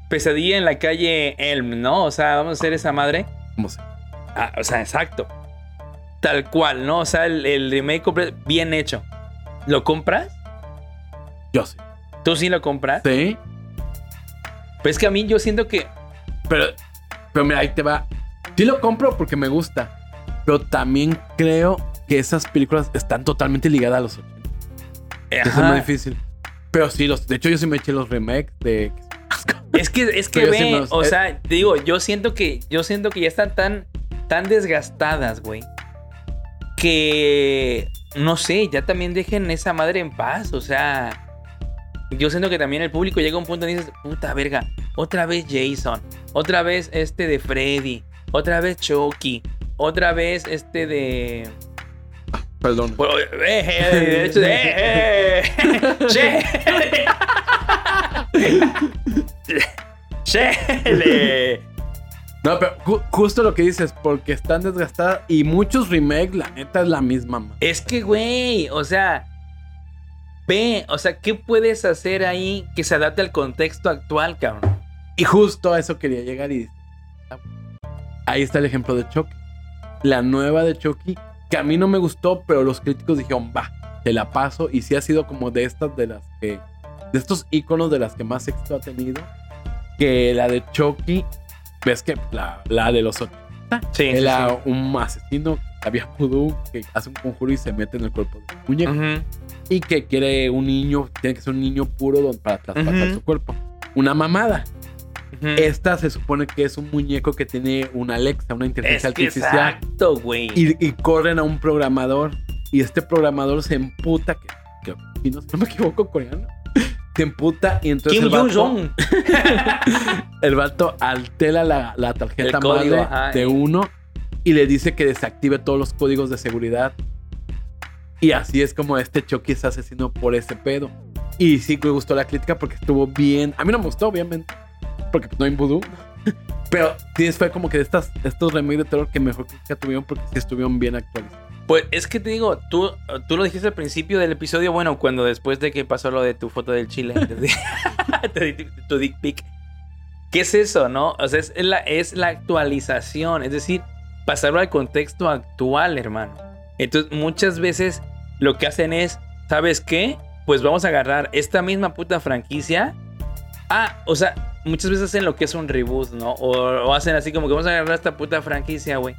Pesadilla en la calle Elm, ¿no? O sea, vamos a hacer esa madre. ¿Cómo se? Ah, o sea, exacto. Tal cual, ¿no? O sea, el, el remake bien hecho. ¿Lo compras? Yo sí. ¿Tú sí lo compras? Sí. Pues es que a mí yo siento que. Pero, pero mira, ahí te va. Sí lo compro porque me gusta. Pero también creo que esas películas están totalmente ligadas a los 80. Eso es muy difícil. Pero sí, los, de hecho yo sí me eché los remakes de... Es que, es que sí ve, los- o eh. sea, te digo, yo siento que, yo siento que ya están tan, tan desgastadas, güey. Que no sé, ya también dejen esa madre en paz. O sea, yo siento que también el público llega a un punto y dices, puta verga, otra vez Jason, otra vez este de Freddy, otra vez Chucky, otra vez este de. Perdón. Bueno, eh, eh, eh, eh, che. Chele. No, pero ju- justo lo que dices, porque están desgastadas y muchos remakes, la neta es la misma. man. Es que, güey, o sea, ve, o sea, ¿qué puedes hacer ahí que se adapte al contexto actual, cabrón? Y justo a eso quería llegar y ahí está el ejemplo de Chucky. La nueva de Chucky, que a mí no me gustó, pero los críticos dijeron, va, te la paso. Y sí ha sido como de estas de las que, de estos iconos de las que más éxito ha tenido. Que la de Chucky, ves que la, la de los 80 Sí, sí, era un asesino, había vudú, que hace un conjuro y se mete en el cuerpo del muñeco. Ujú. Y que quiere un niño, tiene que ser un niño puro para traspasar Ujú. su cuerpo. Una mamada. Esta se supone que es un muñeco que tiene una Alexa, una inteligencia Es que artificial. exacto, güey. Y, y corren a un programador. Y este programador se emputa, que, si no me equivoco, coreano. Se emputa y entonces Kim el vato, el vato altera la, la tarjeta El código, madre ajá, de eh. uno y le dice que desactive todos los códigos de seguridad. Y así es como este Chucky es asesino por ese pedo. Y sí me gustó la crítica porque estuvo bien. A mí no me gustó, obviamente. Porque no hay vudú. Pero sí fue como que de estas, estos remakes de terror que mejor crítica tuvieron porque sí estuvieron bien actualizados. Pues es que te digo, tú, tú lo dijiste al principio del episodio, bueno, cuando después de que pasó lo de tu foto del chile, tu dick pic. ¿Qué es eso, no? O sea, es la, es la actualización, es decir, pasarlo al contexto actual, hermano. Entonces, muchas veces lo que hacen es, ¿sabes qué? Pues vamos a agarrar esta misma puta franquicia. Ah, o sea, muchas veces hacen lo que es un reboot, ¿no? O, hacen así como que vamos a agarrar esta puta franquicia, güey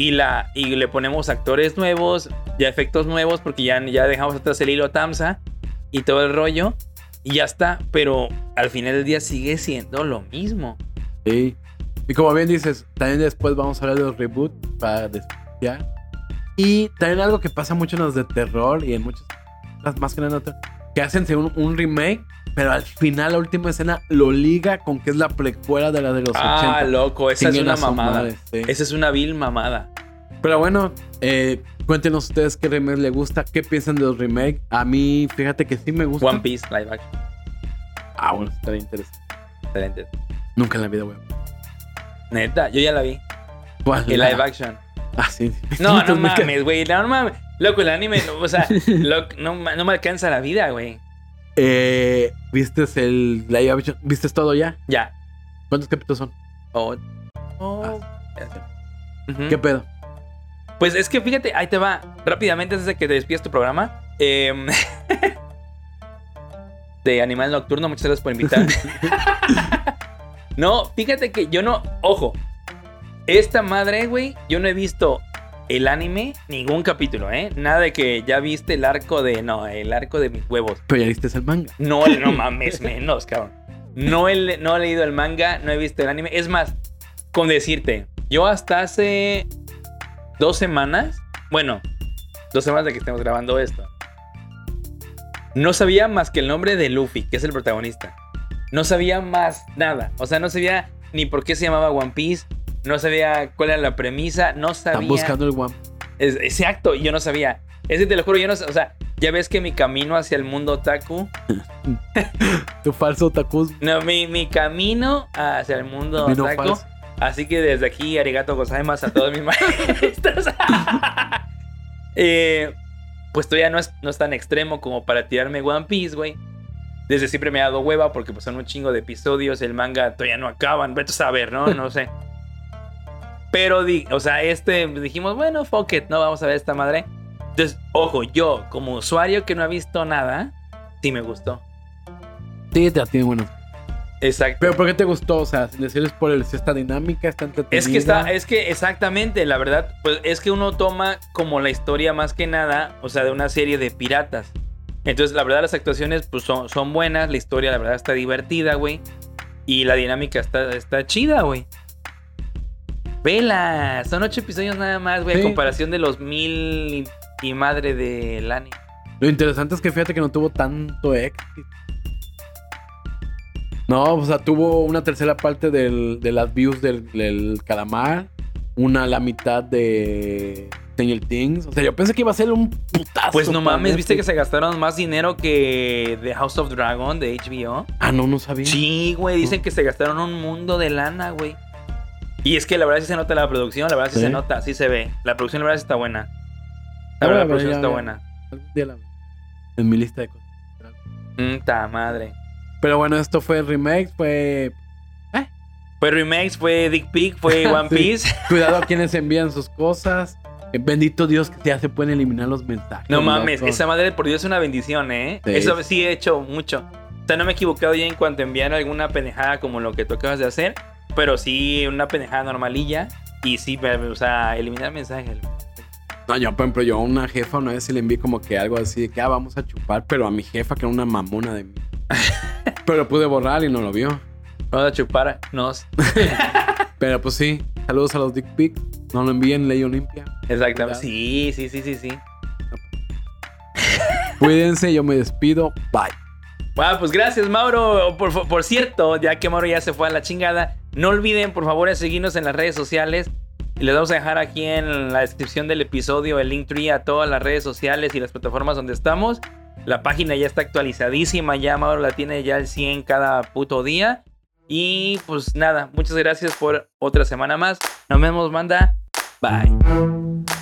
y, la, y le ponemos actores nuevos, ya efectos nuevos, porque ya, ya dejamos atrás el hilo Tamsa y todo el rollo, y ya está, pero al final del día sigue siendo lo mismo. Sí. Y como bien dices, también después vamos a hablar de los reboots para despreciar. Y también algo que pasa mucho en los de terror y en muchas más que en otras, que hacen según un remake, pero al final la última escena lo liga con que es la precuela de la de los Ah, 80. loco, esa es una mamada. madre, sí. Esa es una vil mamada. Pero bueno, eh, cuéntenos ustedes qué remake les gusta, qué piensan de los remakes. A mí, fíjate que sí me gusta. One Piece, live action. Ah, bueno, estaría interesante. Excelente. Nunca en la vida, güey. Neta, yo ya la vi. ¿Cuál? El live action. Ah, sí. No, no mames, güey. No mames. Loco, el anime, no, o sea, no, no me alcanza la vida, güey. Eh, ¿Viste el live action? ¿Viste todo ya? Ya. ¿Cuántos capítulos son? Oh, oh. ¿Qué pedo? Pues es que fíjate, ahí te va. Rápidamente, antes de que te despidas tu programa. em, de Animal Nocturno, muchas gracias por invitar. no, fíjate que yo no. Ojo. Esta madre, güey, yo no he visto el anime, ningún capítulo, ¿eh? Nada de que ya viste el arco de. No, el arco de mis huevos. Pero ya viste el manga. No, no mames, menos, cabrón. No he, no he leído el manga, no he visto el anime. Es más, con decirte, yo hasta hace dos semanas, bueno, dos semanas de que estemos grabando esto, no sabía más que el nombre de Luffy, que es el protagonista. No sabía más nada. O sea, no sabía ni por qué se llamaba One Piece, no sabía cuál era la premisa, no sabía. Están buscando el One. Es- exacto, y yo no sabía. Ese te lo juro, yo no. O sea, ya ves que mi camino hacia el mundo otaku. Tu falso otaku. No, mi, mi camino hacia el mundo Camino otaku. falso. Así que desde aquí, arigato gozaimasu a todos mis maestros. Eh, pues todavía no es, no es tan extremo como para tirarme One Piece, güey. Desde siempre me ha dado hueva porque pues son un chingo de episodios. El manga todavía no acaban. Vete a saber, ¿no? No sé. Pero, di, o sea, este dijimos, bueno, fuck it, no vamos a ver esta madre. Entonces, ojo, yo como usuario que no ha visto nada, sí me gustó. Sí, te tiene bueno. Exacto. Pero ¿por qué te gustó? O sea, sin decirles por el, si esta dinámica, está entretenida. Es que está, es que exactamente, la verdad, pues es que uno toma como la historia más que nada, o sea, de una serie de piratas. Entonces, la verdad, las actuaciones pues son, son buenas, la historia, la verdad, está divertida, güey. Y la dinámica está, está chida, güey. Vela, son ocho episodios nada más, güey, a Sí. comparación de los mil y, y madre del anime. Lo interesante es que fíjate que no tuvo tanto éxito. No, o sea, tuvo una tercera parte del- de las views del, del calamar, una a la mitad de Stranger Things. O sea, yo pensé que iba a ser un putazo. Pues no mames, viste que se gastaron más dinero que The House of Dragon de HBO. Ah, no, no sabía. Sí, güey, dicen que se gastaron un mundo de lana, güey. Y es que la verdad sí se nota la producción, la verdad sí, Sí. se nota, sí se ve. La producción la verdad sí está buena. La verdad la bueno, producción está buena. En mi lista de cosas. Mm, ta madre. Pero bueno, esto fue remake, fue... Fue remakes, fue Dick Pic, fue One Sí. Piece. Cuidado a quienes envían sus cosas. Eh, Bendito Dios que ya se pueden eliminar los mensajes. No mames, esa madre por Dios es una bendición, ¿eh? Sí. Eso sí he hecho mucho. O sea, no me he equivocado ya en cuanto a enviar alguna pendejada como lo que tú acabas de hacer. Pero sí, una pendejada normalilla. Y sí, o sea, eliminar mensajes. No, yo, por ejemplo, yo a una jefa una vez sí le envié como que algo así de que, ah, vamos a chupar, pero a mi jefa que era una mamona de mí. pero lo pude borrar y no lo vio. Vamos a chupar. Nos. Pero pues sí, saludos a los dick pics. No lo envíen Ley Olimpia. Exactamente. Sí, sí, sí, sí, sí. Cuídense, yo me despido. Bye. Bueno, pues gracias, Mauro. Por, por cierto, ya que Mauro ya se fue a la chingada, no olviden, por favor, seguirnos en las redes sociales. Les vamos a dejar aquí en la descripción del episodio el link tree a todas las redes sociales y las plataformas donde estamos. La página ya está actualizadísima, ya Mauro la tiene ya al 100 cada puto día. Y pues nada, muchas gracias por otra semana más. Nos vemos, manda. Bye.